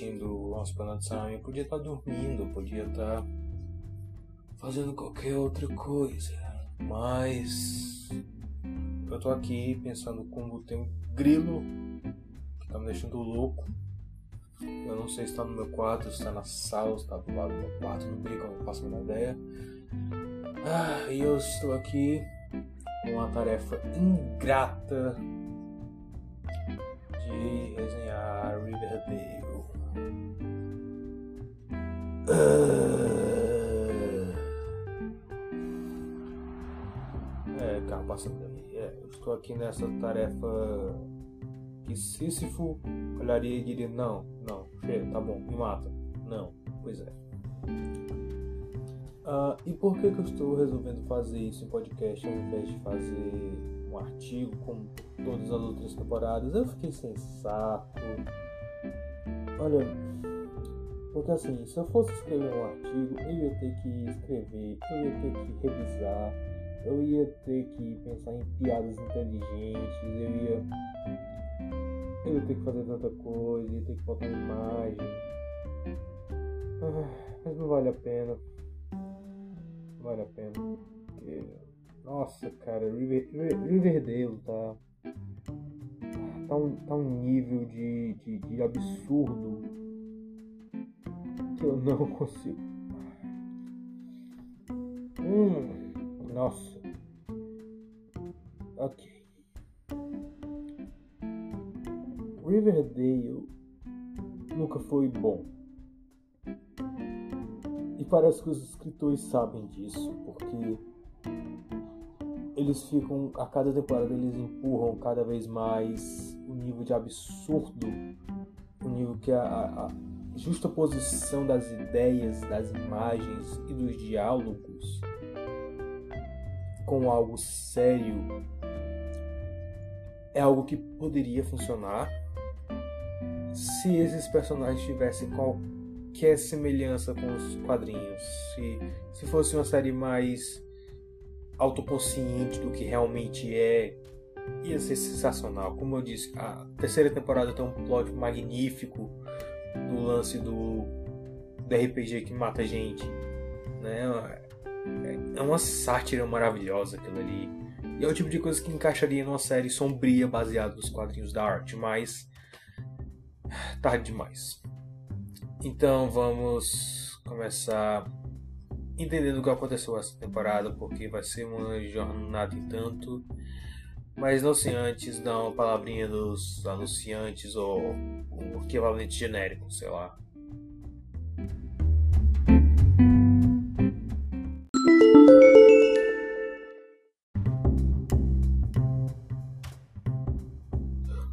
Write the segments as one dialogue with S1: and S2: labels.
S1: assistindo Once Upon a. Eu podia estar dormindo. Eu podia estar fazendo qualquer outra coisa. Mas. Eu tô aqui pensando como tem um grilo que tá me deixando louco. Eu não sei se está no meu quarto, se está na sala, se está do lado do meu quarto, no bico, eu não faço a menor ideia. Ah, e eu estou aqui com uma tarefa ingrata de resenhar Riverdale. É, calma, passando aí. É, estou aqui nessa tarefa que Sísifo olharia e diria: Não, não, chega, tá bom, me mata. Não, pois é. Uh, e por que, que eu estou resolvendo fazer isso em podcast ao invés de fazer um artigo como todas as outras temporadas? Eu fiquei sem saco. Olha, porque assim, se eu fosse escrever um artigo, eu ia ter que escrever, eu ia ter que revisar, eu ia ter que pensar em piadas inteligentes, eu ia. Eu ia ter que fazer tanta coisa, ia ter que botar imagem. Ah, mas não vale a pena vale a pena. Porque, nossa, cara, River, Riverdale tá. Tá um, tá um nível de, de, de absurdo que eu não consigo. Hum, nossa. Ok. Riverdale nunca foi bom parece que os escritores sabem disso, porque eles ficam, a cada temporada eles empurram cada vez mais nível de absurdo, o nível que a, a, a justa posição das ideias, das imagens e dos diálogos com algo sério é algo que poderia funcionar se esses personagens tivessem qualquer que semelhança com os quadrinhos. Se, se fosse uma série mais autoconsciente do que realmente é, ia ser sensacional. Como eu disse, a terceira temporada tem um plot magnífico do lance do, do RPG que mata gente. Né? É, uma sátira maravilhosa aquilo ali. E é o tipo de coisa que encaixaria numa série sombria baseada nos quadrinhos da arte, mas tarde demais. Então vamos começar entendendo o que aconteceu essa temporada, porque vai ser uma jornada e tanto. Mas não sem antes dar uma palavrinha dos anunciantes ou o equivalente genérico, sei lá.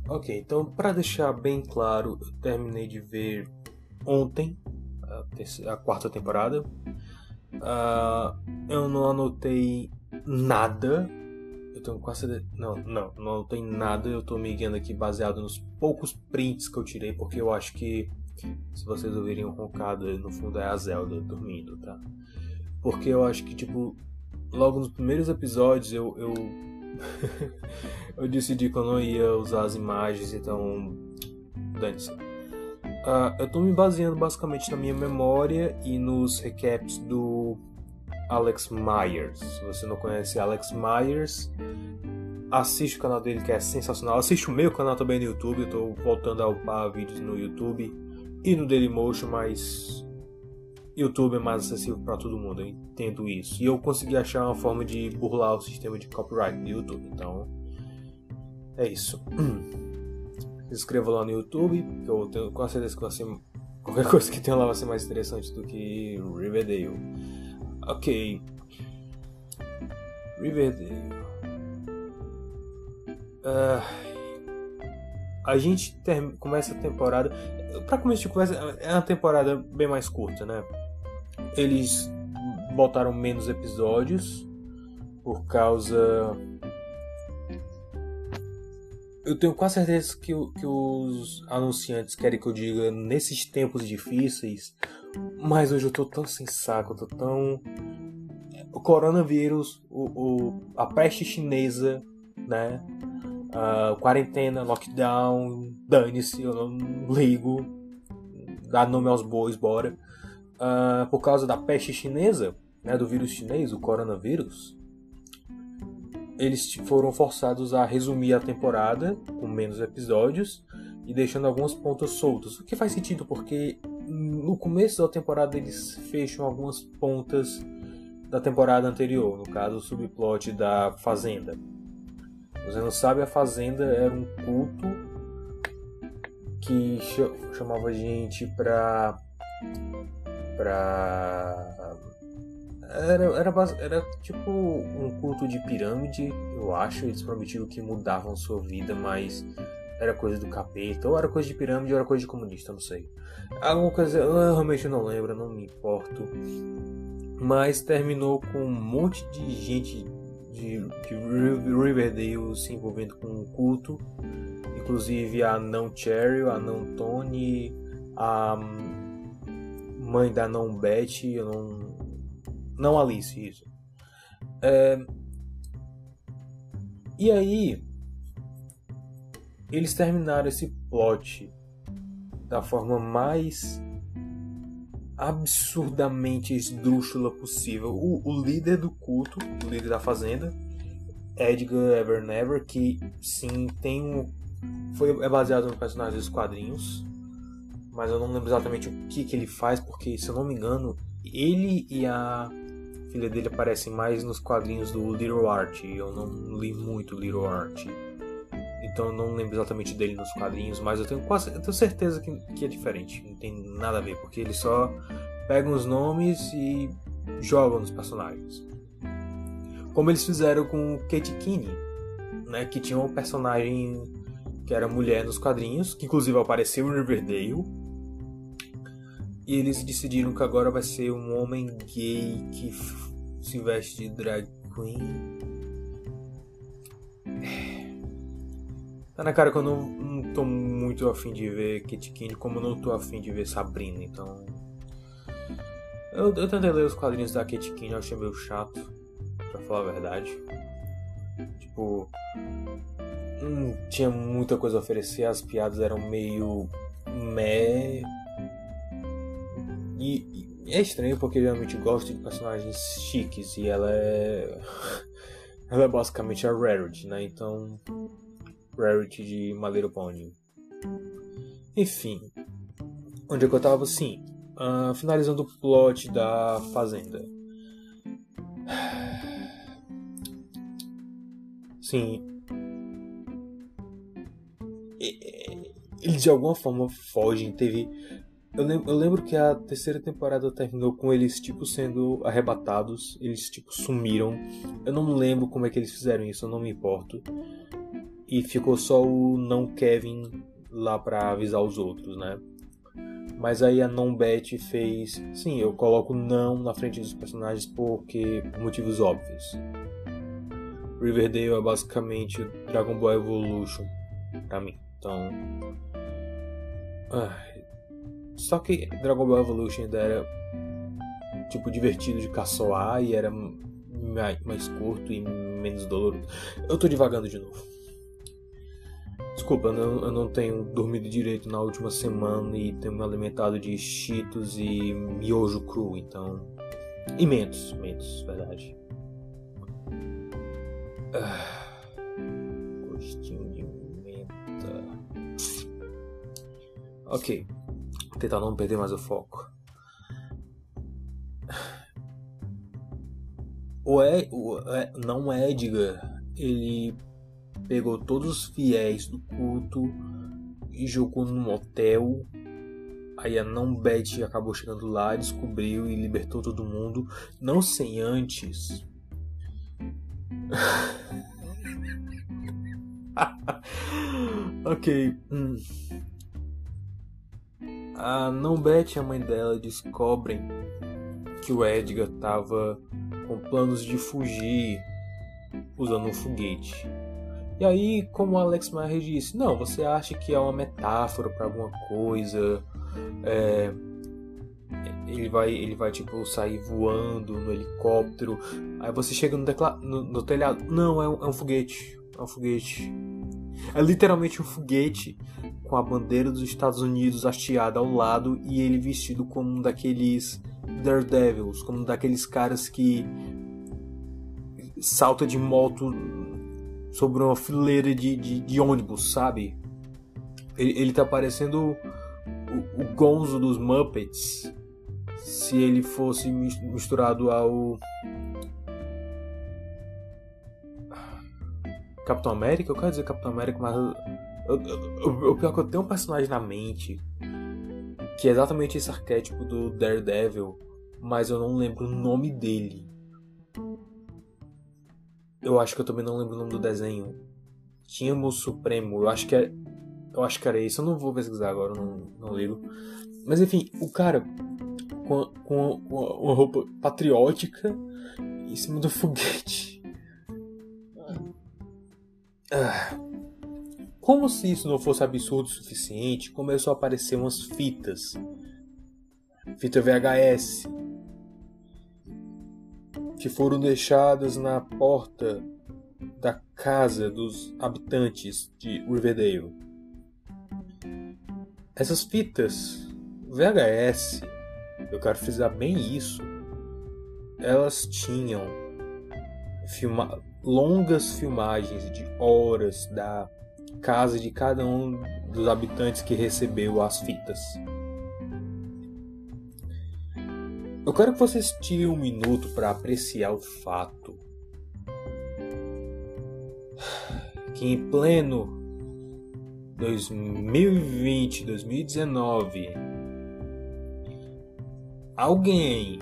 S1: Ok, então para deixar bem claro, eu terminei de ver ontem, a, terceira, a quarta temporada. Uh, eu não anotei nada. Eu tenho quase. Não, não, não anotei nada. Eu tô me guiando aqui baseado nos poucos prints que eu tirei, porque eu acho que se vocês ouvirem um roncado, no fundo é a Zelda dormindo, tá? Porque eu acho que, tipo, logo nos primeiros episódios eu. eu, eu decidi que eu não ia usar as imagens, então. Dane-se. Uh, eu estou me baseando basicamente na minha memória e nos recaps do Alex Myers. Se você não conhece Alex Myers, assiste o canal dele que é sensacional. Assiste o meu canal também no YouTube. Estou voltando a upar vídeos no YouTube e no Dailymotion, mas YouTube é mais acessível para todo mundo. Eu entendo isso. E eu consegui achar uma forma de burlar o sistema de copyright do YouTube. Então, é isso. se inscreva lá no YouTube, que eu tenho quase certeza que vai ser, qualquer coisa que tenha lá vai ser mais interessante do que Riverdale. Ok. Riverdale. Uh, a gente começa a temporada. Pra começo de conversa, é uma temporada bem mais curta, né? eles botaram menos episódios por causa. Eu tenho quase certeza que, que os anunciantes querem que eu diga nesses tempos difíceis, mas hoje eu tô tão sem saco, tô tão. O coronavírus, o, o a peste chinesa, né? Uh, quarentena, lockdown, dane-se, eu não ligo. Dá nome aos bois, bora. Uh, por causa da peste chinesa, né, do vírus chinês, o coronavírus, eles foram forçados a resumir a temporada com menos episódios e deixando algumas pontas soltas. O que faz sentido porque no começo da temporada eles fecham algumas pontas da temporada anterior, no caso o subplot da Fazenda. Você não sabe, a Fazenda era um culto que chamava gente pra. pra. Era, era, era tipo um culto de pirâmide, eu acho. Eles prometiam que mudavam sua vida, mas era coisa do capeta, ou era coisa de pirâmide, ou era coisa de comunista, não sei. Alguma coisa, eu realmente não lembro, não me importo. Mas terminou com um monte de gente de, de Riverdale se envolvendo com um culto, inclusive a não Cheryl, a não Tony, a mãe da não eu não, não Alice, isso. É, e aí, eles terminaram esse plot da forma mais absurdamente esdrúxula possível. O, o, líder do culto, o líder da fazenda, Edgar Evernever, que sim tem um. Foi, é baseado no personagem dos quadrinhos, mas eu não lembro exatamente o que, que ele faz, porque se eu não me engano, ele e a filha dele aparecem mais nos quadrinhos do Little Art. Eu não li muito Little Art. Então eu não lembro exatamente dele nos quadrinhos, mas eu tenho quase eu tenho certeza que, que é diferente. Não tem nada a ver, porque ele só pegam os nomes e jogam nos personagens. Como eles fizeram com Kate Kinney, né, que tinha um personagem que era mulher nos quadrinhos, que inclusive apareceu em Riverdale. E eles decidiram que agora vai ser um homem gay que se veste de drag queen. Tá na cara que eu não, não tô muito afim de ver Kit Kane, como eu não tô afim de ver Sabrina, então. Eu, eu tentei ler os quadrinhos da Kate Kane, eu achei meio chato, pra falar a verdade. Tipo. Não tinha muita coisa a oferecer, as piadas eram meio. meh. E, e é estranho porque eu realmente gosto de personagens chiques e ela é. ela é basicamente a Rarity, né? Então Rarity de My Pony. Enfim, onde é que eu tava? Sim, uh, finalizando o plot da Fazenda. Sim. Eles de alguma forma fogem. Teve. Eu lembro, eu lembro que a terceira temporada terminou com eles, tipo, sendo arrebatados. Eles, tipo, sumiram. Eu não lembro como é que eles fizeram isso, eu não me importo e ficou só o não Kevin lá para avisar os outros, né? Mas aí a não Betty fez, sim, eu coloco não na frente dos personagens porque por motivos óbvios. Riverdale é basicamente Dragon Ball Evolution para mim. Então, só que Dragon Ball Evolution ainda era tipo divertido de caçoar e era mais curto e menos doloroso. Eu tô divagando de novo. Desculpa, eu não, não tenho dormido direito na última semana e tenho me alimentado de cheetos e miojo cru, então. E mentos, mentos, verdade. Ah, gostinho de menta. Ok, Vou tentar não perder mais o foco. O, e, o não Edgar, ele pegou todos os fiéis do culto e jogou num motel. Aí a não Betty acabou chegando lá, descobriu e libertou todo mundo, não sem antes. ok. Hum. A não Betty e a mãe dela descobrem que o Edgar estava com planos de fugir usando um foguete. E aí, como o Alex Maher disse, não, você acha que é uma metáfora para alguma coisa? É, ele vai, ele vai tipo sair voando no helicóptero. Aí você chega no, no, no telhado, não, é um, é um foguete, é um foguete. É literalmente um foguete com a bandeira dos Estados Unidos hasteada ao lado e ele vestido como um daqueles Daredevils, como um daqueles caras que salta de moto sobre uma fileira de, de, de ônibus, sabe? Ele, ele tá parecendo o, o Gonzo dos Muppets se ele fosse misturado ao Capitão América, eu quero dizer Capitão América, mas o pior é que eu tenho um personagem na mente que é exatamente esse arquétipo do Daredevil, mas eu não lembro o nome dele. Eu acho que eu também não lembro o nome do desenho. Tínhamos Supremo, eu acho que é. Eu acho que era isso, eu não vou pesquisar agora, não, não ligo. Mas enfim, o cara com, com, com uma roupa patriótica em cima do foguete. Ah. Como se isso não fosse absurdo o suficiente, começou a aparecer umas fitas. Fita VHS. Que foram deixadas na porta da casa dos habitantes de Riverdale. Essas fitas VHS, eu quero frisar bem isso, elas tinham filma longas filmagens de horas da casa de cada um dos habitantes que recebeu as fitas. Eu quero que vocês tirem um minuto para apreciar o fato que em pleno 2020, 2019, alguém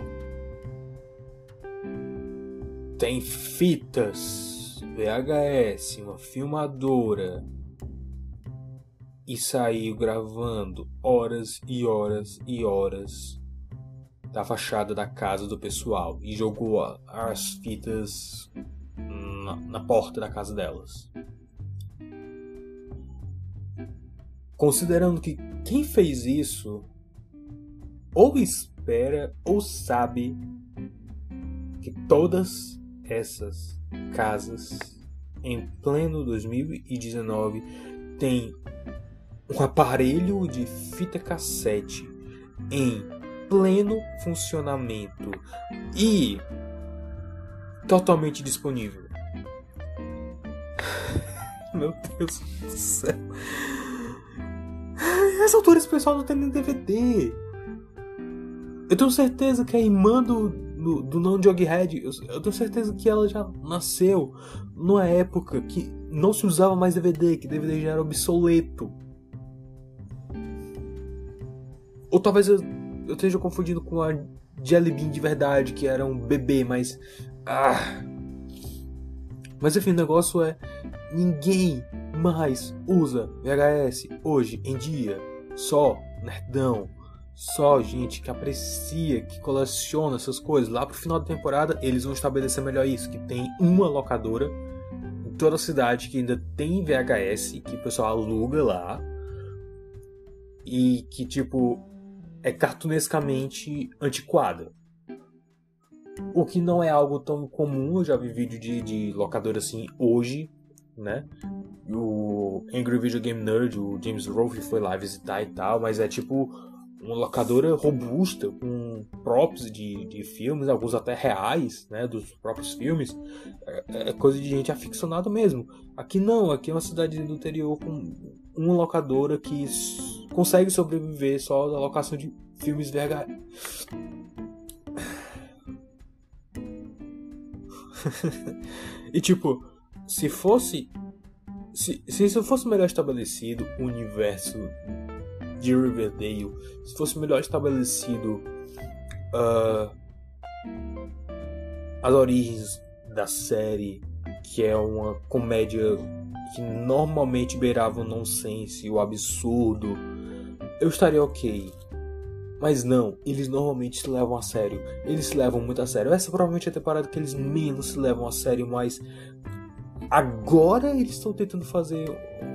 S1: tem fitas VHS, uma filmadora e saiu gravando horas e horas e horas da fachada da casa do pessoal e jogou as fitas na, na porta da casa delas. Considerando que quem fez isso ou espera ou sabe que todas essas casas em pleno 2019 têm um aparelho de fita cassete em pleno funcionamento e totalmente disponível. Meu Deus do céu. Nessa altura esse pessoal não tem nem DVD. Eu tenho certeza que a irmã do, do, do não eu, eu tenho certeza que ela já nasceu numa época que não se usava mais DVD, que DVD já era obsoleto. Ou talvez eu, eu esteja confundindo com a Jelly Bean de verdade, que era um bebê, mas. Ah. Mas enfim, o negócio é. Ninguém mais usa VHS hoje em dia. Só nerdão. Só gente que aprecia, que coleciona essas coisas. Lá pro final da temporada, eles vão estabelecer melhor isso: que tem uma locadora em toda a cidade que ainda tem VHS, que o pessoal aluga lá. E que, tipo, é cartunescamente antiquada. O que não é algo tão comum, eu já vi vídeo de, de locadora assim hoje, né? O Angry Video Game Nerd, o James Rolfe foi lá visitar e tal, mas é tipo uma locadora robusta, com props de, de filmes, alguns até reais, né, dos próprios filmes, é, é coisa de gente aficionada mesmo. Aqui não, aqui é uma cidade do interior com uma locadora que consegue sobreviver só da locação de filmes VHS. e tipo, se fosse. Se, se isso fosse melhor estabelecido o universo de Riverdale, se fosse melhor estabelecido uh, as origens da série, que é uma comédia que normalmente beirava o nonsense, o absurdo, eu estaria ok. Mas não, eles normalmente se levam a sério. Eles se levam muito a sério. Essa provavelmente é a temporada que eles menos se levam a sério, mas agora eles estão tentando fazer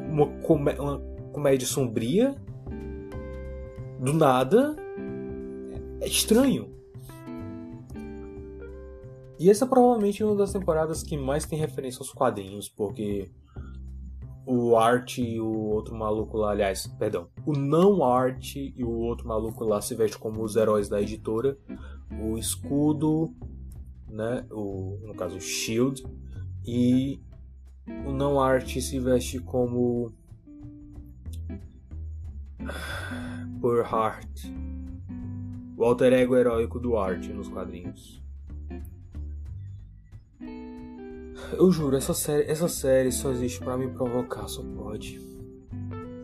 S1: uma, comé uma comédia sombria. Do nada. É estranho. E essa provavelmente é uma das temporadas que mais tem referência aos quadrinhos, porque o Art e o outro maluco lá, aliás, perdão, o não Art e o outro maluco lá se vestem como os heróis da editora. O escudo, né, o, no caso o Shield, e o não Art se veste como por Heart, o alter ego heróico do Art nos quadrinhos. Eu juro, essa série, essa série só existe para me provocar, só pode.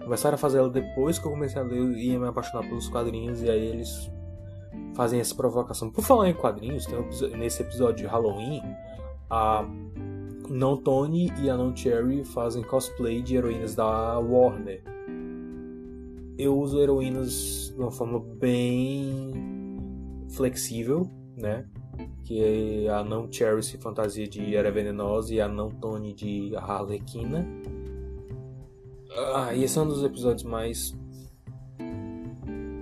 S1: Começaram a fazer ela depois que eu comecei a ler e ia me apaixonar pelos quadrinhos, e aí eles fazem essa provocação. Por falar em quadrinhos, tem um, nesse episódio de Halloween, a não Tony e a não Cherry fazem cosplay de heroínas da Warner. Eu uso heroínas de uma forma bem flexível, né? Que a não Cherry se fantasia de Era Venenosa e a não Tony de Harlequina. Ah, e esse é um dos episódios mais.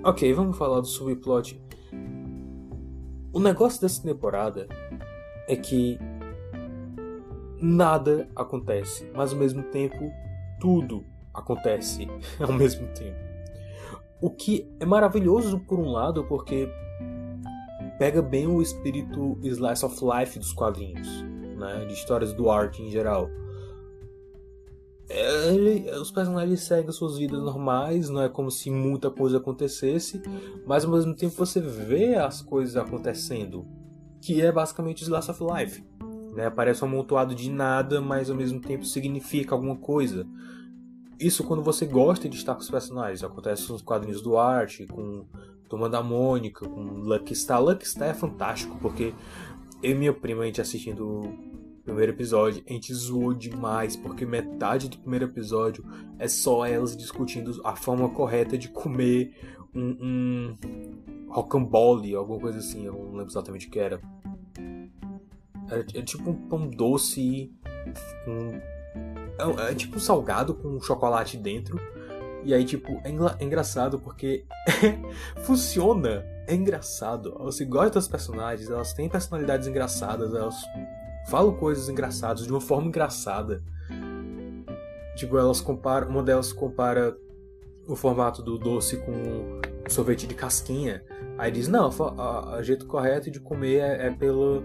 S1: Ok, vamos falar do subplot. O negócio dessa temporada é que nada acontece, mas ao mesmo tempo tudo acontece ao mesmo tempo. O que é maravilhoso por um lado, porque pega bem o espírito slice of life dos quadrinhos, né, de histórias do arte em geral. Ele, os personagens seguem suas vidas normais, não é como se muita coisa acontecesse, mas ao mesmo tempo você vê as coisas acontecendo, que é basicamente slice of life. Né? Parece um amontoado de nada, mas ao mesmo tempo significa alguma coisa. Isso quando você gosta de estar com os personagens. Acontece nos quadrinhos do arte, com Turma da Mônica, com Lucky Star. Lucky Star é fantástico, porque eu e minha prima, a gente assistindo o primeiro episódio, a gente zoou demais, porque metade do primeiro episódio é só elas discutindo a forma correta de comer um, um rocambole, alguma coisa assim, eu não lembro exatamente o que era. É, é tipo um pão doce com. É, é, tipo um salgado com chocolate dentro. E aí, tipo, é, engra é engraçado porque funciona. É engraçado. Você gosta das personagens, elas têm personalidades engraçadas, elas falam coisas engraçadas de uma forma engraçada. Tipo, elas comparam. Uma delas compara o formato do doce com sorvete de casquinha. Aí diz, não, o jeito correto de comer é, é pelo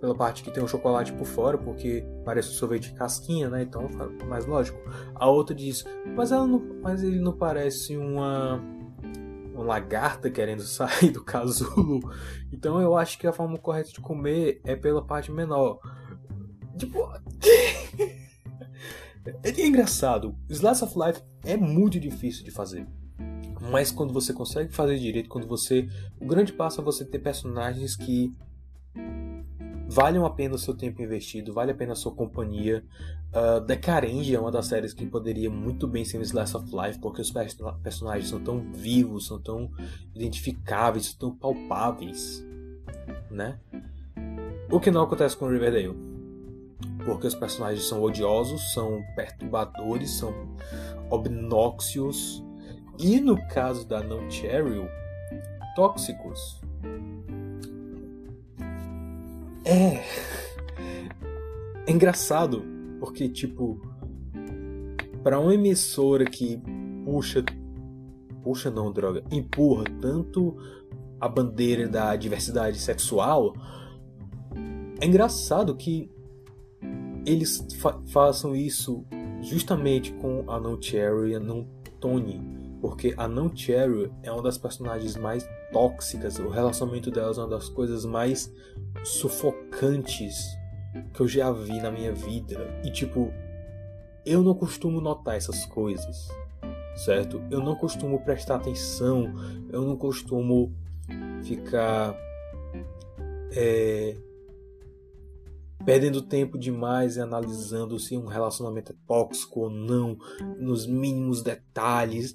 S1: pela parte que tem o chocolate por fora, porque parece um sorvete de casquinha, né? Então, mais lógico. A outra diz, mas ela não, mas ele não parece uma uma lagarta querendo sair do casulo. Então, eu acho que a forma correta de comer é pela parte menor. Tipo, é engraçado. Slice of Life é muito difícil de fazer. Mas quando você consegue fazer direito, quando você. O grande passo é você ter personagens que valem a pena o seu tempo investido, vale a pena a sua companhia. Uh, The Caringe é uma das séries que poderia muito bem ser um Slice of Life, porque os personagens são tão vivos, são tão identificáveis, são tão palpáveis, né? O que não acontece com Riverdale. Porque os personagens são odiosos, são perturbadores, são obnóxios e no caso da Non Cheryl, tóxicos. É. É engraçado, porque, tipo, para uma emissora que puxa. Puxa não, droga. Empurra tanto a bandeira da diversidade sexual. É engraçado que eles fa façam isso justamente com a No Cherry e a No Tony. Porque a Non Cherry é uma das personagens mais tóxicas. O relacionamento delas é uma das coisas mais sufocantes que eu já vi na minha vida. E tipo, eu não costumo notar essas coisas, certo? Eu não costumo prestar atenção, eu não costumo ficar é, perdendo tempo demais e analisando se um relacionamento é tóxico ou não, nos mínimos detalhes.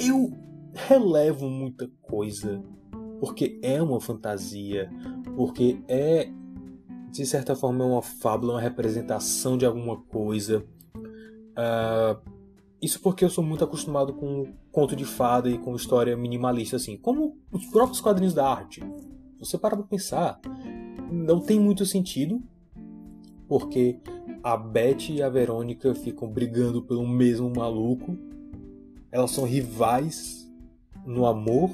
S1: Eu relevam muita coisa, porque é uma fantasia, porque é de certa forma é uma fábula, uma representação de alguma coisa. Uh, isso porque eu sou muito acostumado com conto de fada e com história minimalista, assim, como os próprios quadrinhos da arte. Você para pra pensar, não tem muito sentido, porque a Beth e a Verônica ficam brigando pelo mesmo maluco. Elas são rivais no amor,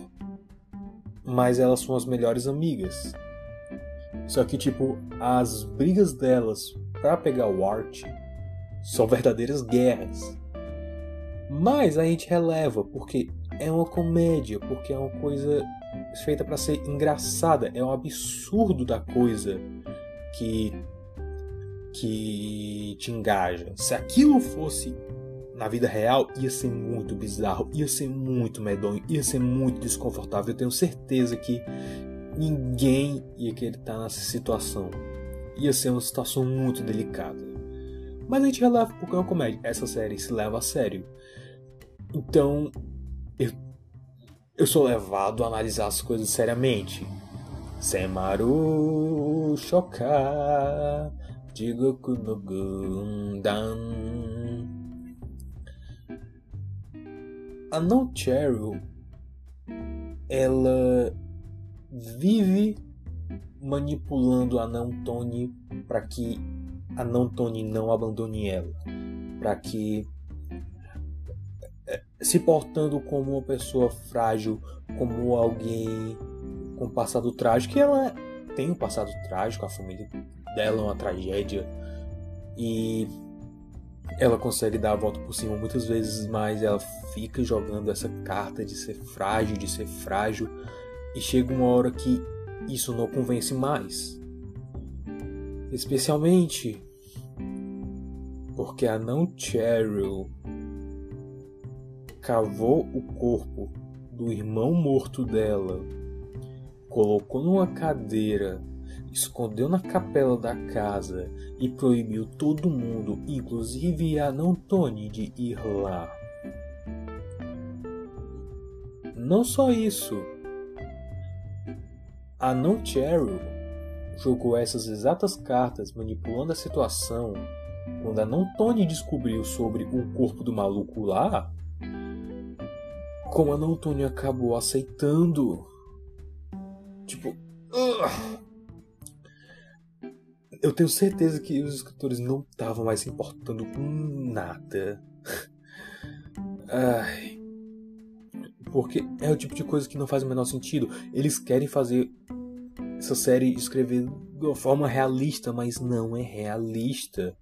S1: mas elas são as melhores amigas. Só que, tipo, as brigas delas para pegar o Art são verdadeiras guerras. Mas a gente releva porque é uma comédia, porque é uma coisa feita para ser engraçada, é um absurdo da coisa que que te engaja. Se aquilo fosse na vida real, ia ser muito bizarro, ia ser muito medonho, ia ser muito desconfortável. Eu tenho certeza que ninguém ia querer estar nessa situação. Ia ser uma situação muito delicada. Mas a gente releva porque é uma comédia. Essa série se leva a sério. Então, eu, eu sou levado a analisar as coisas seriamente. Semaru Shoka Jigoku no Gundam. A No Cheryl, ela vive manipulando a não Tony para que a não Tony não abandone ela, para que eh, se portando como uma pessoa frágil, como alguém com passado trágico, que ela tem um passado trágico, a família dela é uma tragédia. E ela consegue dar a volta por cima muitas vezes, mas ela fica jogando essa carta de ser frágil, de ser frágil e chega uma hora que isso não convence mais. Especialmente porque a não Cheryl cavou o corpo do irmão morto dela, colocou numa cadeira, escondeu na capela da casa e proibiu todo mundo, inclusive a Tony, de ir lá. Não só isso, a não Cheryl jogou essas exatas cartas manipulando a situação quando a não Tony descobriu sobre o corpo do maluco lá. Como a não Tony acabou aceitando. Tipo. Uh, eu tenho certeza que os escritores não estavam mais se importando com nada. Ai. Porque é o tipo de coisa que não faz o menor sentido. Eles querem fazer essa série escrever de uma forma realista, mas não é realista.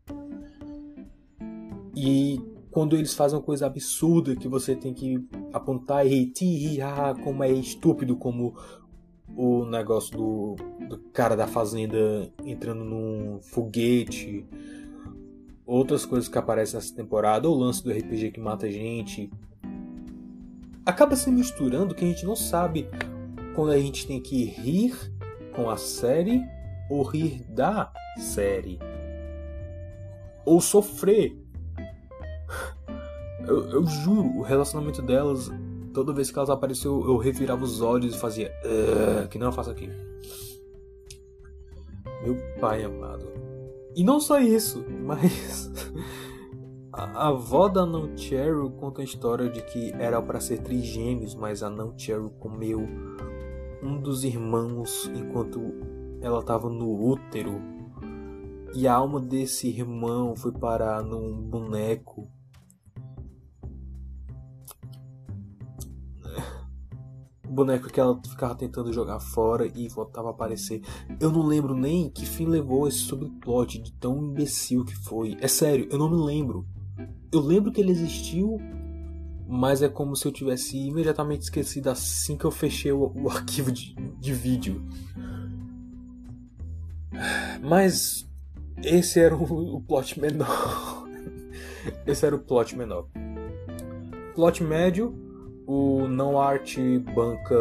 S1: E quando eles fazem uma coisa absurda que você tem que apontar e rir, ah, como é estúpido, como o negócio do, do cara da fazenda entrando num foguete, outras coisas que aparecem nessa temporada, o lance do RPG que mata gente, acaba se misturando que a gente não sabe quando a gente tem que rir com a série ou rir da série. Ou sofrer. Eu, eu juro, o relacionamento delas, toda vez que elas apareceu, eu revirava os olhos e fazia. que não eu faço aqui. Meu pai amado. E não só isso, mas. A, avó da Não Cheryl conta a história de que era para ser trigêmeos, mas a Não Cheryl comeu um dos irmãos enquanto ela estava no útero. E a alma desse irmão foi parar num boneco. Boneco que ela ficava tentando jogar fora e voltava a aparecer. Eu não lembro nem que fim levou esse subplot de tão imbecil que foi. É sério, eu não me lembro. Eu lembro que ele existiu, mas é como se eu tivesse imediatamente esquecido assim que eu fechei o, o arquivo de, de vídeo. Mas esse era o, o plot menor. esse era o plot menor. Plot médio, o não art banca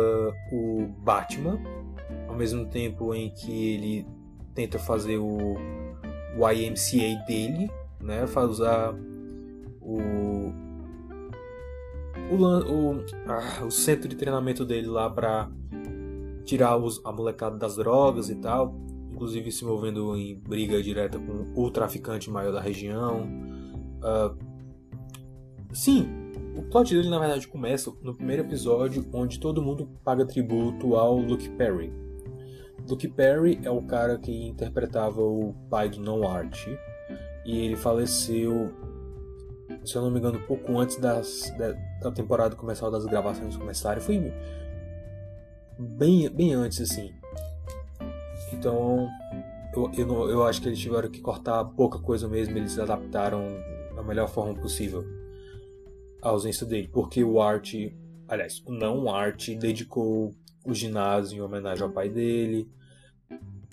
S1: o Batman, ao mesmo tempo em que ele tenta fazer o, o IMCA dele, né, usar o, o, o, ah, o centro de treinamento dele lá pra tirar os, a molecada das drogas e tal, inclusive se envolvendo em briga direta com o traficante maior da região. Uh, sim, o plot dele na verdade começa no primeiro episódio, onde todo mundo paga tributo ao Luke Perry. Luke Perry é o cara que interpretava o pai do Non Art e ele faleceu, se eu não me engano, pouco antes das, da, da temporada começar, das gravações começarem. Foi bem, bem antes, assim. Então, eu, eu, eu acho que eles tiveram que cortar pouca coisa mesmo, eles adaptaram da melhor forma possível a ausência dele, porque o Art, aliás, o não Art dedicou o ginásio em homenagem ao pai dele.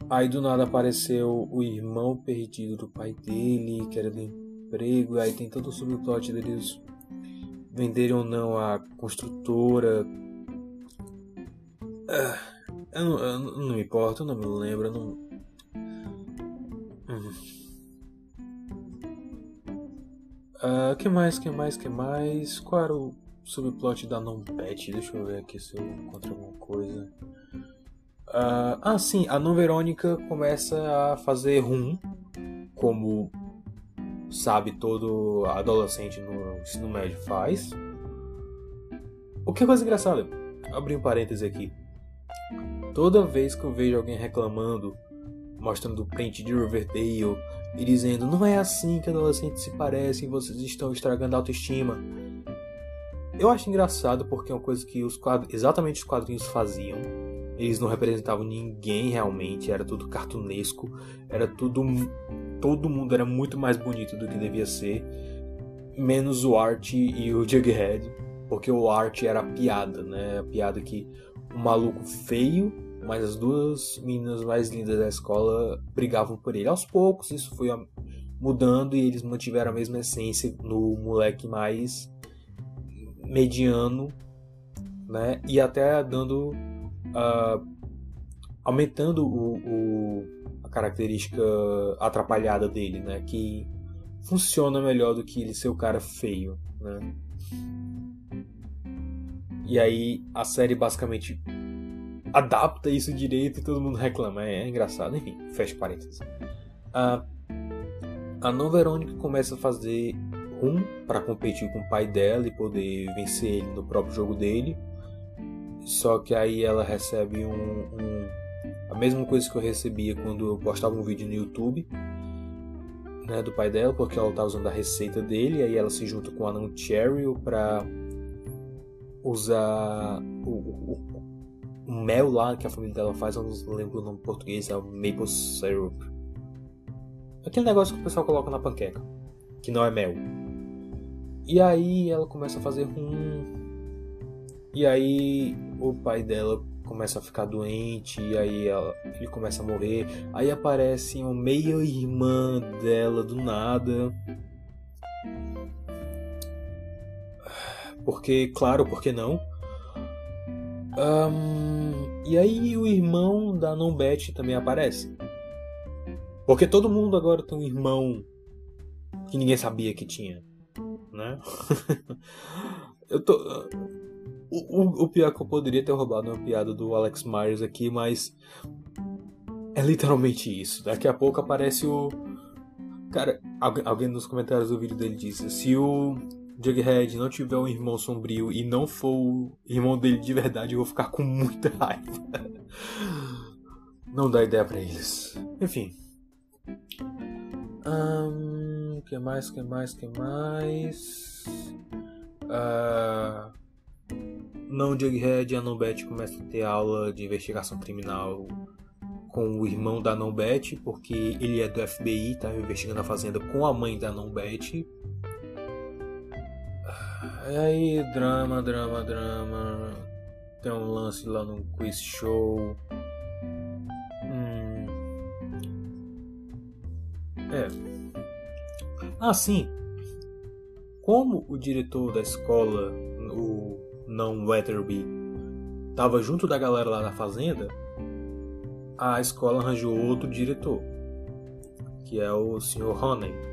S1: Aí do nada apareceu o irmão perdido do pai dele, que era do emprego, aí tem todo o subplot deles venderem ou não a construtora ah, eu, não, eu não me importo, eu não me lembro, não. Hum. Uh, que mais, que mais, que mais? Qual era o subplot da non-pet? Deixa eu ver aqui se eu encontro alguma coisa. Uh, ah, sim, a non-Verônica começa a fazer rum, como sabe todo adolescente no ensino médio faz. O que é coisa engraçada, abri um parêntese aqui. Toda vez que eu vejo alguém reclamando, mostrando print de Riverdale e dizendo não é assim que adolescentes se parecem, vocês estão estragando a autoestima. Eu acho engraçado porque é uma coisa que os quadros, exatamente os quadrinhos faziam. Eles não representavam ninguém realmente, era tudo cartunesco, era tudo todo mundo era muito mais bonito do que devia ser, menos o Art e o Jughead, porque o Art era a piada, né? A piada que um maluco feio, mas as duas meninas mais lindas da escola brigavam por ele. Aos poucos isso foi mudando e eles mantiveram a mesma essência no moleque mais mediano, né? E até dando uh, aumentando o, o, a característica atrapalhada dele, né? Que funciona melhor do que ele ser o cara feio, né? E aí a série basicamente adapta isso direito e todo mundo reclama. É, é engraçado, enfim, fecha parênteses. A, a Não Verônica começa a fazer rum para competir com o pai dela e poder vencer ele no próprio jogo dele. Só que aí ela recebe um, um, a mesma coisa que eu recebia quando eu postava um vídeo no YouTube né, do pai dela, porque ela tá usando a receita dele, aí ela se junta com a Nan Cheryl para usar o, o, mel lá que a família dela faz, eu não lembro o nome português, é o maple syrup. Aquele negócio que o pessoal coloca na panqueca, que não é mel. E aí ela começa a fazer rum. E aí o pai dela começa a ficar doente, e aí ela, ele começa a morrer. Aí aparece uma meia-irmã dela do nada Porque, claro, por que não? Um, e aí o irmão da Non-Bet também aparece. Porque todo mundo agora tem um irmão que ninguém sabia que tinha. Né? eu tô. O, o, o, pior que eu poderia ter roubado uma piada do Alex Myers aqui, mas. É literalmente isso. Daqui a pouco aparece o. Cara, alguém nos comentários do vídeo dele disse: se o Jughead não tiver um irmão sombrio e não for o irmão dele de verdade, eu vou ficar com muita raiva. Não dá ideia para eles. Enfim. Um, que mais, que mais, que mais? Uh, não Jughead e a Nobet começam a ter aula de investigação criminal com o irmão da Nobet, porque ele é do FBI, tá investigando a fazenda com a mãe da Nobet e aí, drama, drama, drama. Tem um lance lá no quiz show. Hum. É. Ah, sim. Como o diretor da escola, o não Weatherby, tava junto da galera lá na fazenda, a escola arranjou outro diretor, que é o Sr. Honey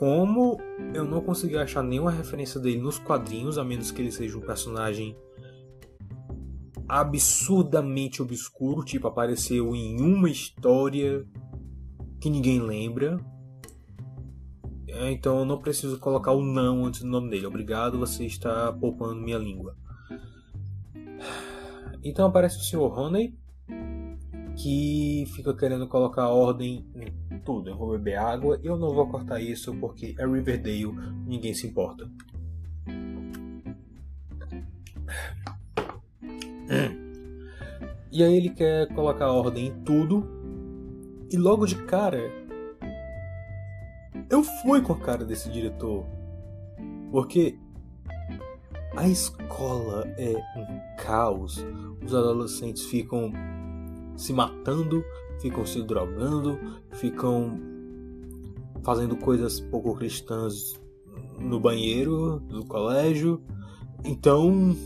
S1: como eu não consegui achar nenhuma referência dele nos quadrinhos, a menos que ele seja um personagem absurdamente obscuro, tipo apareceu em uma história que ninguém lembra. Então eu não preciso colocar o não antes do nome dele. Obrigado, você está poupando minha língua. Então aparece o Sr. Honey, que fica querendo colocar ordem em tudo. Eu vou beber água e eu não vou cortar isso porque é Riverdale, ninguém se importa. E aí ele quer colocar ordem em tudo. E logo de cara. Eu fui com a cara desse diretor. Porque a escola é um caos. Os adolescentes ficam se matando, ficam se drogando, ficam fazendo coisas pouco cristãs no banheiro do colégio. Então,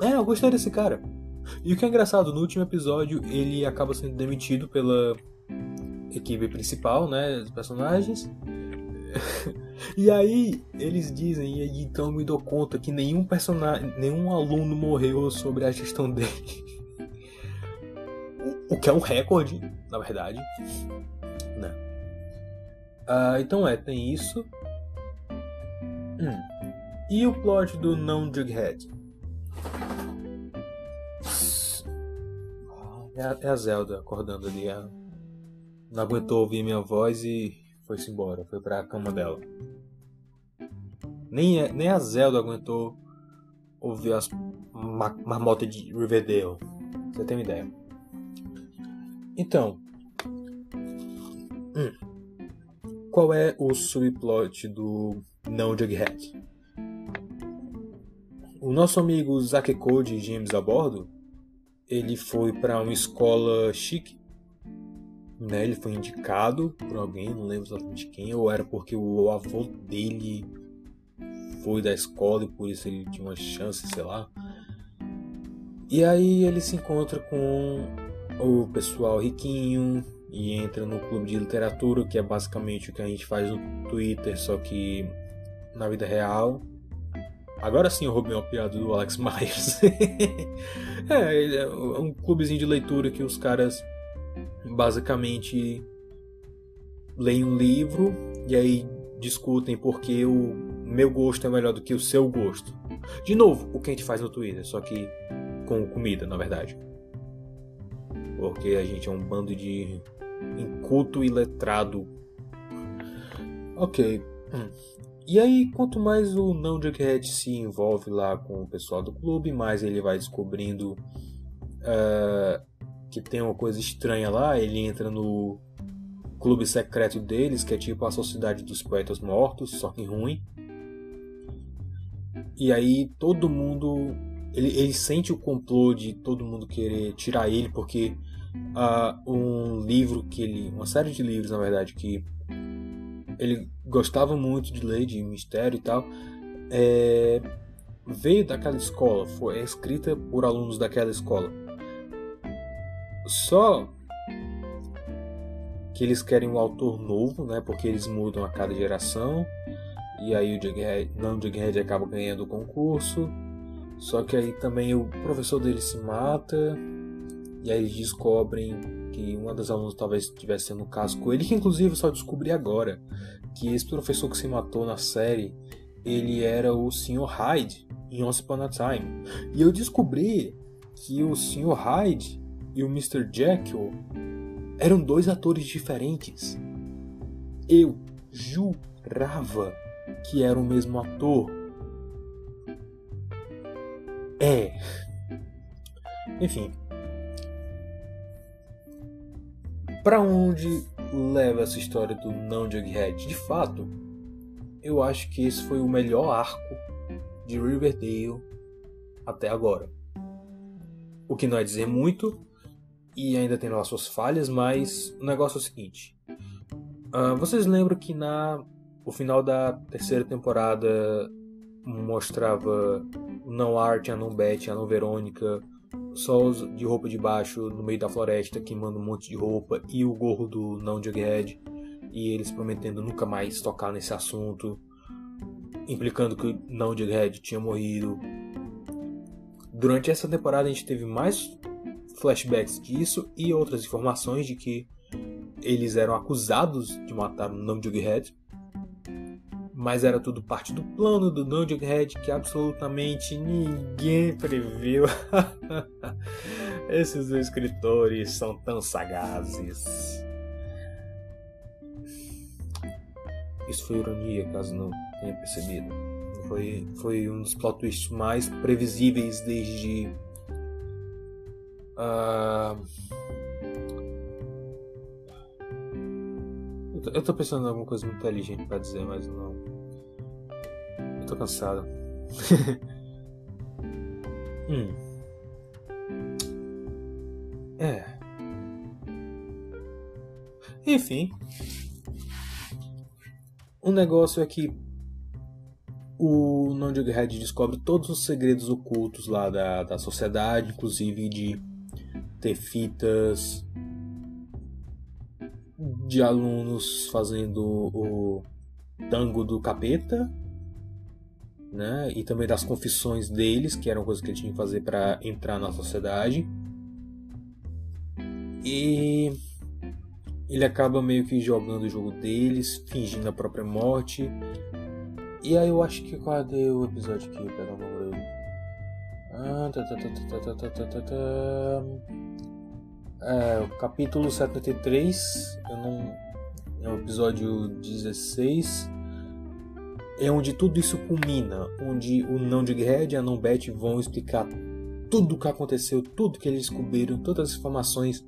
S1: é, eu gostei desse cara. E o que é engraçado, no último episódio ele acaba sendo demitido pela equipe principal, né, dos personagens. e aí eles dizem, e então me dou conta que nenhum personagem, nenhum aluno morreu sobre a gestão dele. O, que é um recorde, na verdade. Né? Uh, então é, tem isso. Hum. E o plot do não Jughead? É a, é a Zelda acordando ali. A... Não aguentou ouvir minha voz e foi-se embora. Foi pra cama dela. Nem, é, nem a Zelda aguentou ouvir as ma marmotas de Riverdale. Você tem uma ideia. Então. Hum, qual é o subplot do Não Jughead? O nosso amigo Zack Code James a bordo ele foi para uma escola chique. Né? Ele foi indicado por alguém, não lembro exatamente quem, ou era porque o avô dele foi da escola e por isso ele tinha uma chance, sei lá. E aí ele se encontra com o pessoal riquinho e entra no clube de literatura, que é basicamente o que a gente faz no Twitter, só que na vida real. Agora sim eu roubei uma piada do Alex Myers. é, é um clubezinho de leitura que os caras basicamente leem um livro e aí discutem porque o meu gosto é melhor do que o seu gosto. De novo, o que a gente faz no Twitter, só que com comida, na verdade. Porque a gente é um bando de inculto e letrado. Ok. Hum. E aí, quanto mais o não Jughead se envolve lá com o pessoal do clube, mais ele vai descobrindo uh, que tem uma coisa estranha lá. Ele entra no clube secreto deles, que é tipo a Sociedade dos Poetas Mortos, só que ruim. E aí todo mundo. Ele, ele sente o complô de todo mundo querer tirar ele, porque uh, um livro que ele. Uma série de livros, na verdade, que ele gostava muito de ler, de mistério e tal, é, veio daquela escola, foi escrita por alunos daquela escola. Só que eles querem um autor novo, né? Porque eles mudam a cada geração. E aí o Jughead, não, o Jughead acaba ganhando o concurso. Só que aí também o professor dele se mata. E aí eles descobrem que uma das alunas talvez estivesse sendo caso com ele, que inclusive só descobri agora que esse professor que se matou na série, ele era o Sr. Hyde em Once Upon a Time. E eu descobri que o Sr. Hyde e o Mr. Jekyll eram dois atores diferentes. Eu jurava que era o mesmo ator. É. Enfim, para onde leva essa história do não Jughead? De fato, eu acho que esse foi o melhor arco de Riverdale até agora. O que não é dizer muito, e ainda tem lá suas falhas, mas o negócio é o seguinte. Uh, vocês lembram que na o final da terceira temporada mostrava não Art, a não Betty, a não Verônica só de roupa de baixo no meio da floresta queimando um monte de roupa e o gorro do não Jughead. e eles prometendo nunca mais tocar nesse assunto, implicando que o Não Jughead tinha morrido. Durante essa temporada a gente teve mais flashbacks disso e outras informações de que eles eram acusados de matar o Não Jughead mas era tudo parte do plano do Jughead que absolutamente ninguém previu. Esses escritores são tão sagazes. Isso foi ironia, caso não tenha percebido. Foi, foi um dos plot twists mais previsíveis desde. Uh... Eu tô pensando em alguma coisa muito inteligente para dizer, mas não tô cansado. hum. É. Enfim. O negócio é que o Non Jughead descobre todos os segredos ocultos lá da, da sociedade, inclusive de ter fitas de alunos fazendo o tango do capeta né? E também das confissões deles, que eram coisas que ele tinham que fazer para entrar na sociedade. E ele acaba meio que jogando o jogo deles, fingindo a própria morte. E aí eu acho que cadê o episódio aqui, pelo amor de ah, É, o capítulo 73, eu não é o episódio 16 é onde tudo isso culmina, onde o não Dighead e a não Beth vão explicar tudo o que aconteceu, tudo que eles descobriram, todas as informações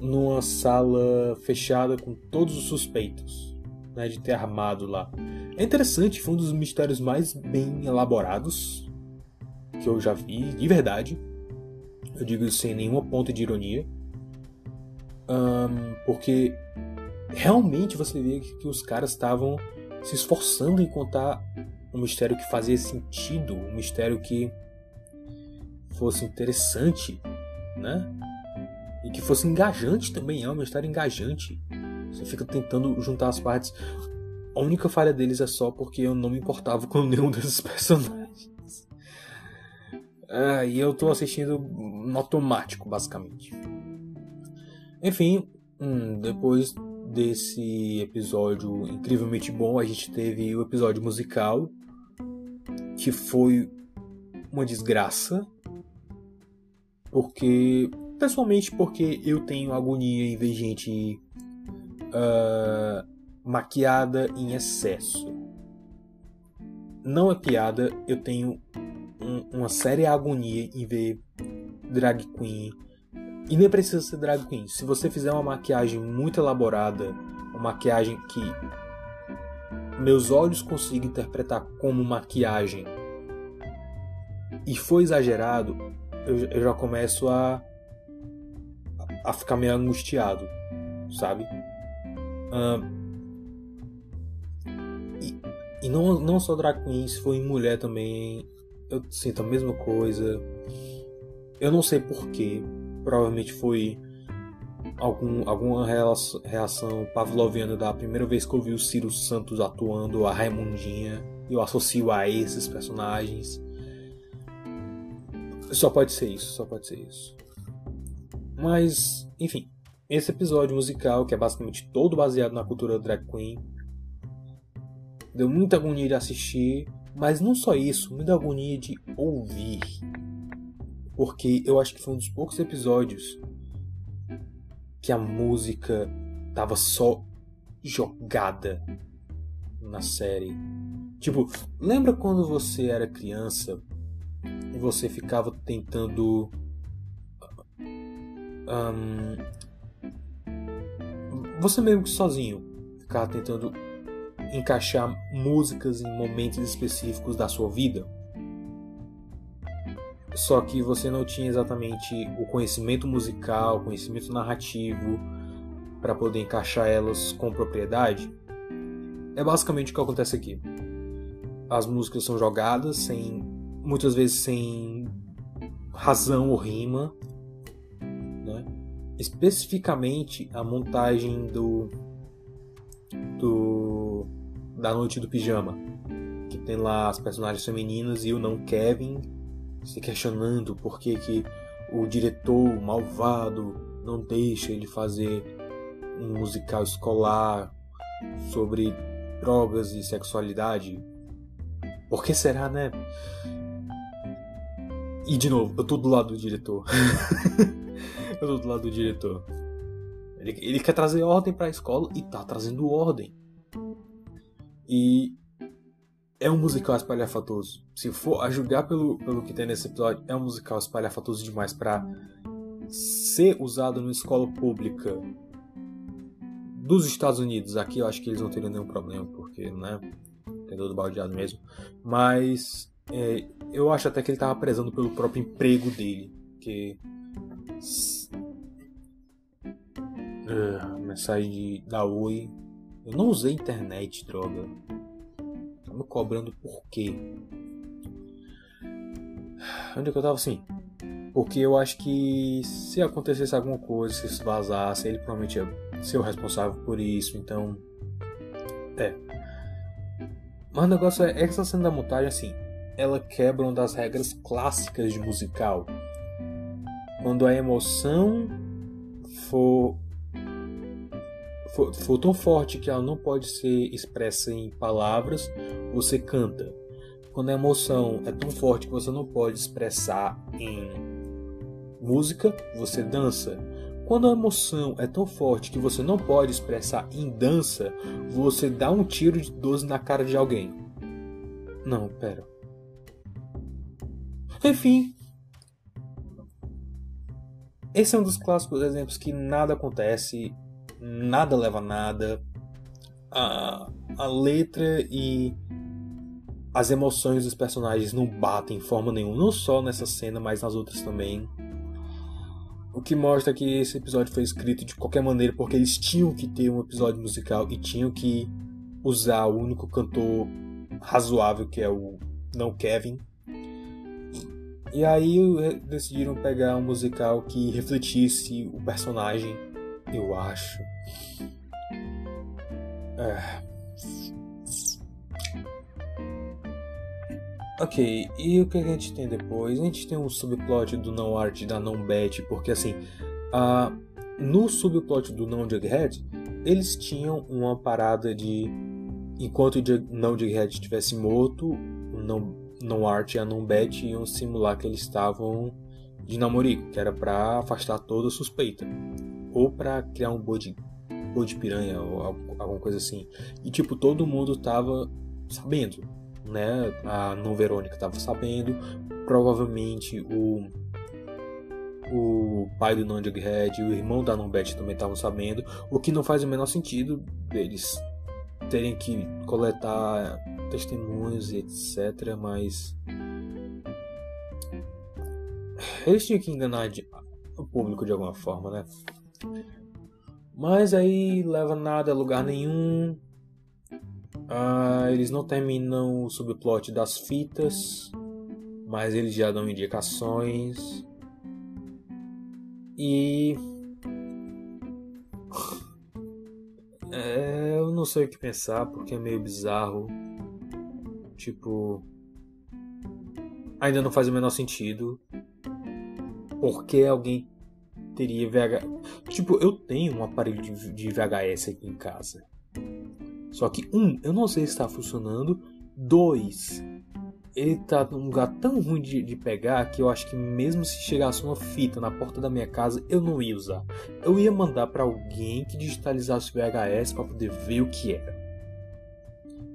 S1: numa sala fechada com todos os suspeitos né, de ter armado lá. É interessante, foi um dos mistérios mais bem elaborados que eu já vi, de verdade. Eu digo isso sem nenhuma ponta de ironia. Um, porque realmente você vê que os caras estavam se esforçando em contar um mistério que fazia sentido, um mistério que fosse interessante, né? E que fosse engajante também, é um mistério engajante. Você fica tentando juntar as partes. A única falha deles é só porque eu não me importava com nenhum desses personagens. Ah, e eu tô assistindo no automático, basicamente. Enfim, hum, depois desse episódio incrivelmente bom, a gente teve o episódio musical, que foi uma desgraça, porque pessoalmente porque eu tenho agonia em ver gente uh, maquiada em excesso. Não é piada, eu tenho um, uma séria agonia em ver drag queen e nem precisa ser drag queen. Se você fizer uma maquiagem muito elaborada, uma maquiagem que meus olhos consigam interpretar como maquiagem e foi exagerado, eu, eu já começo a a ficar meio angustiado, sabe? e, e não, não só drag queen, se for em mulher também, eu sinto a mesma coisa. Eu não sei porquê, provavelmente foi algum, alguma reação pavloviana da primeira vez que eu vi o Ciro Santos atuando a Raimundinha. Eu associo a esses personagens. Só pode ser isso, só pode ser isso. Mas, enfim, esse episódio musical, que é basicamente todo baseado na cultura drag queen, deu muita agonia de assistir, mas não só isso, muita agonia de ouvir porque eu acho que foi um dos poucos episódios que a música tava só jogada na série. Tipo, lembra quando você era criança e você ficava tentando. Um, você mesmo que sozinho ficava tentando encaixar músicas em momentos específicos da sua vida? Só que você não tinha exatamente o conhecimento musical, conhecimento narrativo para poder encaixar elas com propriedade. É basicamente o que acontece aqui. As músicas são jogadas sem muitas vezes sem razão ou rima, né? Especificamente a montagem do do da noite do pijama, que tem lá as personagens femininas e o não Kevin se questionando por que, que o diretor malvado não deixa ele fazer um musical escolar sobre drogas e sexualidade. Por que será, né? E de novo, eu tô do lado do diretor. eu tô do lado do diretor. Ele, ele quer trazer ordem para a escola e tá trazendo ordem. E é um musical espalhafatoso. Se for a julgar pelo, pelo que tem nesse episódio, é um musical espalhafatoso demais para ser usado numa escola pública dos Estados Unidos. Aqui eu acho que eles não teriam nenhum problema, porque, né? Tem todo baldeado mesmo. Mas é, eu acho até que ele tava prezando pelo próprio emprego dele. Que. Uh, mensagem da Oi. Eu não usei internet, droga. Tá me cobrando por quê? Onde é que eu tava assim? Porque eu acho que se acontecesse alguma coisa, se isso vazasse, ele provavelmente ia ser o responsável por isso, então. É. Mas o negócio é, essa cena da montagem, assim, ela quebra uma das regras clássicas de musical. Quando a emoção for, for, for tão forte que ela não pode ser expressa em palavras, você canta. Quando a emoção é tão forte que você não pode expressar em música, você dança. Quando a emoção é tão forte que você não pode expressar em dança, você dá um tiro de 12 na cara de alguém. Não, pera. Enfim. Esse é um dos clássicos exemplos que nada acontece, nada leva a nada. A, a letra e as emoções dos personagens não batem em forma nenhuma, não só nessa cena, mas nas outras também. O que mostra que esse episódio foi escrito de qualquer maneira porque eles tinham que ter um episódio musical e tinham que usar o único cantor razoável que é o não Kevin. E aí decidiram pegar um musical que refletisse o personagem, eu acho. É. Ok, e o que a gente tem depois? A gente tem um subplot do não art da não bet, porque assim, no subplot do não Jughead, eles tinham uma parada de enquanto o não Jughead estivesse morto, não, não art e a não bet iam simular que eles estavam de namorico, que era para afastar toda suspeita, ou para criar um bode, bode piranha ou alguma coisa assim. E tipo, todo mundo tava sabendo né? A não Verônica estava sabendo, provavelmente o o pai do Non Jughead e o irmão da Numbet também estavam sabendo, o que não faz o menor sentido eles terem que coletar testemunhos e etc, mas eles tinham que enganar o público de alguma forma, né? Mas aí leva nada a lugar nenhum. Ah, eles não terminam o subplot das fitas, mas eles já dão indicações. E. É, eu não sei o que pensar porque é meio bizarro. Tipo. Ainda não faz o menor sentido. Porque alguém teria VHS. Tipo, eu tenho um aparelho de VHS aqui em casa. Só que, um, eu não sei se está funcionando. Dois, ele tá num lugar tão ruim de, de, pegar que eu acho que mesmo se chegasse uma fita na porta da minha casa, eu não ia usar. Eu ia mandar para alguém que digitalizasse o VHS para poder ver o que era.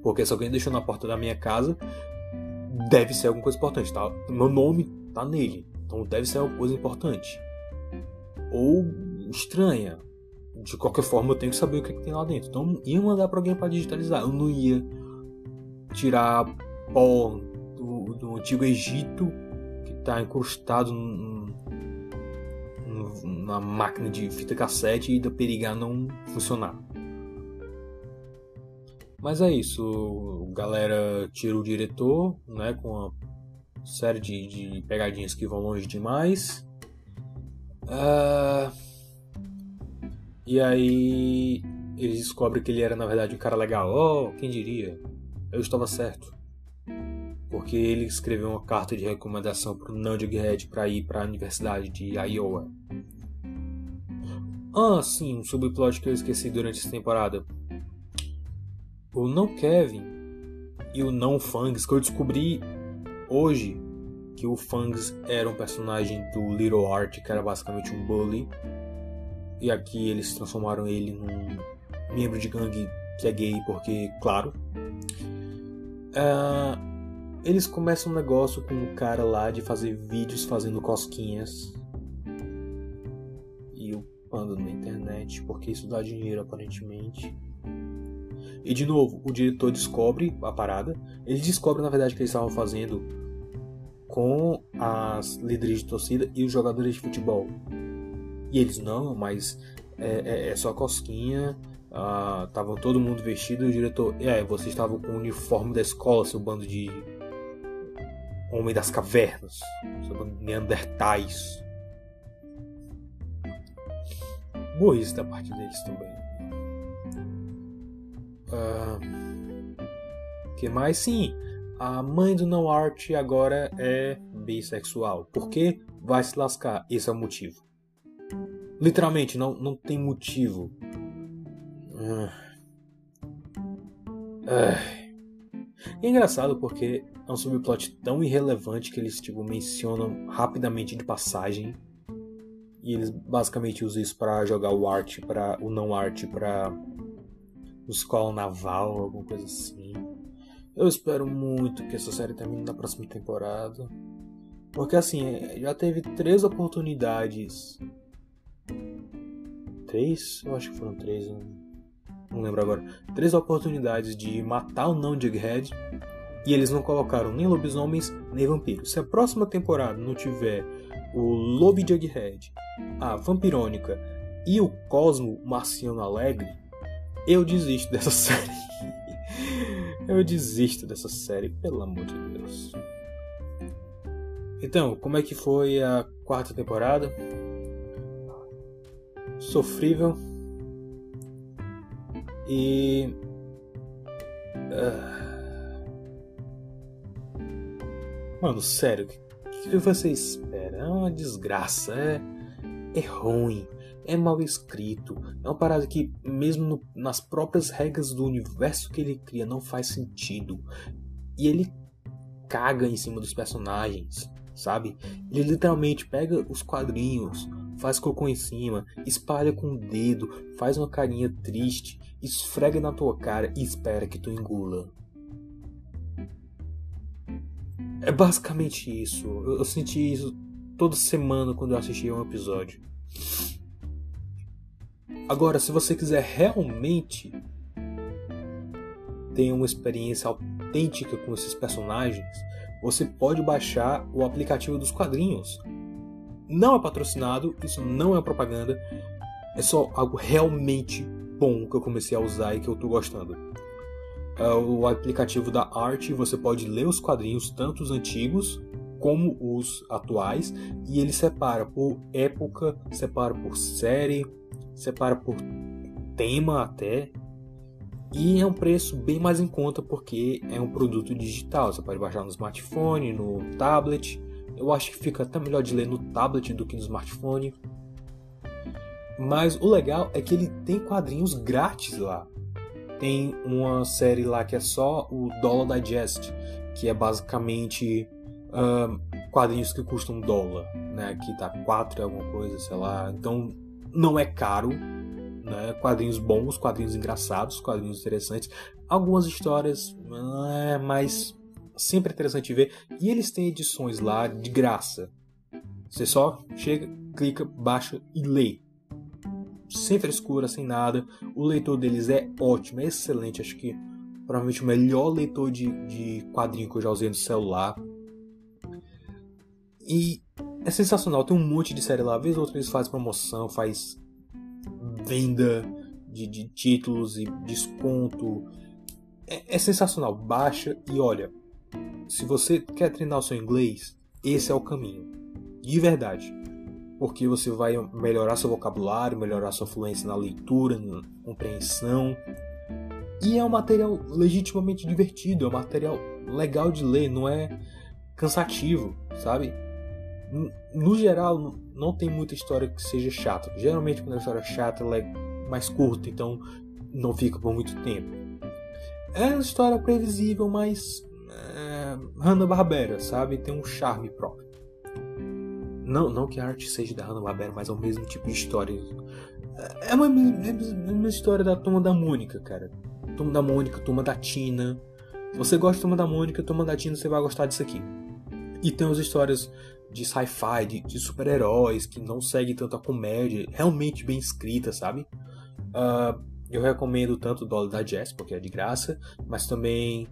S1: Porque se alguém deixou na porta da minha casa, deve ser alguma coisa importante, tá? Meu nome tá nele, então deve ser alguma coisa importante. Ou estranha, de qualquer forma eu tenho que saber o que, é que tem lá dentro. Então ia mandar para alguém para digitalizar. Eu não ia tirar pó do, do antigo Egito que está incrustado na máquina de fita cassete e da perigar não funcionar. Mas é isso, galera tira o diretor, né, com uma série de, de pegadinhas que vão longe demais. Uh, e aí ele descobre que ele era na verdade um cara legal. Oh, quem diria? Eu estava certo. Porque ele escreveu uma carta de recomendação para o Não Jughead para ir para a Universidade de Iowa. Ah, sim, um subplot que eu esqueci durante essa temporada. O Não Kevin e o Não Fangs, que eu descobri hoje que o Fangs era um personagem do Little Art, que era basicamente um bully. E aqui eles transformaram ele num membro de gangue que é gay, porque, claro. Uh, eles começam um negócio com um cara lá de fazer vídeos fazendo cosquinhas. E upando na internet, porque isso dá dinheiro aparentemente. E de novo, o diretor descobre a parada. Ele descobre, na verdade, que eles estavam fazendo com as líderes de torcida e os jogadores de futebol. E eles, não, mas é, é, é só cosquinha. Ah, tava todo mundo vestido e o diretor, é, vocês estavam com o uniforme da escola, seu bando de homem das cavernas, seu bando de neandertais. Boa da parte deles também. Ah, que mais? Sim, a mãe do Não Art agora é bissexual. Por quê? Vai se lascar. Esse é o motivo. Literalmente, não, não tem motivo. É engraçado porque é um subplot tão irrelevante que eles tipo, mencionam rapidamente de passagem. E eles basicamente usam isso para jogar o art para o não art para escola naval, alguma coisa assim. Eu espero muito que essa série termine na próxima temporada. Porque assim, é, já teve três oportunidades. Três? Eu acho que foram três, não lembro agora. Três oportunidades de matar o não Jughead. E eles não colocaram nem lobisomens nem vampiros. Se a próxima temporada não tiver o Lobo Jughead, a Vampirônica e o Cosmo Marciano Alegre, eu desisto dessa série. Eu desisto dessa série, pelo amor de Deus. Então, como é que foi a quarta temporada? Sofrível. E. Uh... Mano, sério, o que você espera? É uma desgraça, é, é ruim é mal escrito, é uma parada que, mesmo no, nas próprias regras do universo que ele cria, não faz sentido. E ele caga em cima dos personagens, sabe? Ele literalmente pega os quadrinhos, faz cocô em cima, espalha com o dedo, faz uma carinha triste, esfrega na tua cara e espera que tu engula. É basicamente isso. Eu, eu senti isso toda semana quando eu assistia um episódio. Agora, se você quiser realmente ter uma experiência autêntica com esses personagens, você pode baixar o aplicativo dos quadrinhos. Não é patrocinado, isso não é propaganda, é só algo realmente bom que eu comecei a usar e que eu estou gostando. É o aplicativo da Arte, você pode ler os quadrinhos, tanto os antigos como os atuais, e ele separa por época, separa por série, separa por tema até. E é um preço bem mais em conta porque é um produto digital. Você pode baixar no smartphone, no tablet. Eu acho que fica até melhor de ler no tablet do que no smartphone. Mas o legal é que ele tem quadrinhos grátis lá. Tem uma série lá que é só o Dollar Digest, que é basicamente uh, quadrinhos que custam um dólar, né? Aqui tá 4 alguma coisa, sei lá. Então não é caro, né? Quadrinhos bons, quadrinhos engraçados, quadrinhos interessantes, algumas histórias, é, mas sempre é interessante ver. E eles têm edições lá de graça. Você só chega, clica, baixa e lê. Sem frescura, sem nada. O leitor deles é ótimo, é excelente. Acho que provavelmente o melhor leitor de, de quadrinho que eu já usei no celular. E é sensacional, tem um monte de série lá. Vez ou outra eles fazem promoção, faz venda de, de títulos e desconto. É, é, sensacional. Baixa e olha. Se você quer treinar o seu inglês, esse é o caminho. De verdade. porque você vai melhorar seu vocabulário, melhorar sua fluência na leitura, na compreensão. E é um material legitimamente divertido, é um material legal de ler, não é cansativo, sabe? No geral, não tem muita história que seja chata. Geralmente, quando a história é chata, ela é mais curta, então não fica por muito tempo. É uma história previsível, mas é, Hanna-Barbera, sabe? Tem um charme próprio. Não, não que a arte seja da Hanna-Barbera, mas é o mesmo tipo de história. É uma, é uma história da Turma da Mônica, cara. Turma da Mônica, Turma da Tina. Se você gosta de Turma da Mônica, Turma da Tina, você vai gostar disso aqui. E tem as histórias de sci-fi, de, de super-heróis, que não segue tanto a comédia, realmente bem escrita, sabe? Uh, eu recomendo tanto o Dolly Jazz, porque é de graça, mas também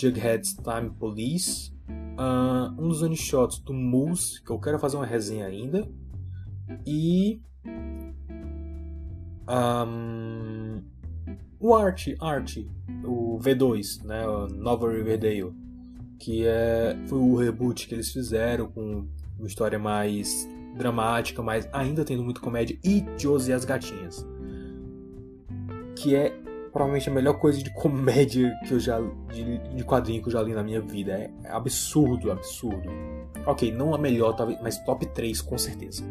S1: Jughead's Time Police, uh, um dos one-shots do Moose, que eu quero fazer uma resenha ainda, e um, o Art, Art, o V2, né, o Nova Riverdale, que é, foi o reboot que eles fizeram com uma história mais dramática, mas ainda tendo muita comédia, e Josie e as Gatinhas, que é provavelmente a melhor coisa de comédia que eu já de, de quadrinho que eu já li na minha vida. É, é absurdo, absurdo. Ok, não a melhor, talvez, mas top 3 com certeza.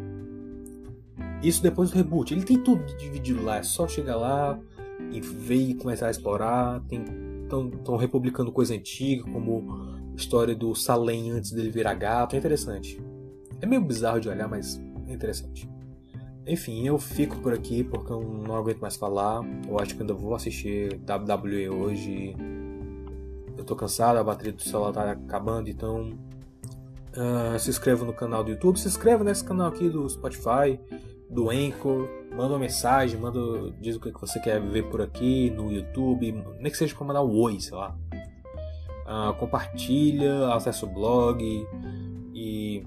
S1: Isso depois do reboot. Ele tem tudo dividido lá, é só chegar lá e ver e começar a explorar. Estão republicando coisa antiga, como a história do Salem antes dele virar gato. É interessante. É meio bizarro de olhar, mas é interessante. Enfim, eu fico por aqui porque eu não aguento mais falar. Eu acho que ainda vou assistir WWE hoje. Eu tô cansado, a bateria do celular tá acabando, então. Uh, se inscreva no canal do YouTube, se inscreva nesse canal aqui do Spotify, do Anchor, manda uma mensagem, manda, diz o que você quer ver por aqui no YouTube, nem que seja para mandar um oi, sei lá. Uh, compartilha, acessa o blog e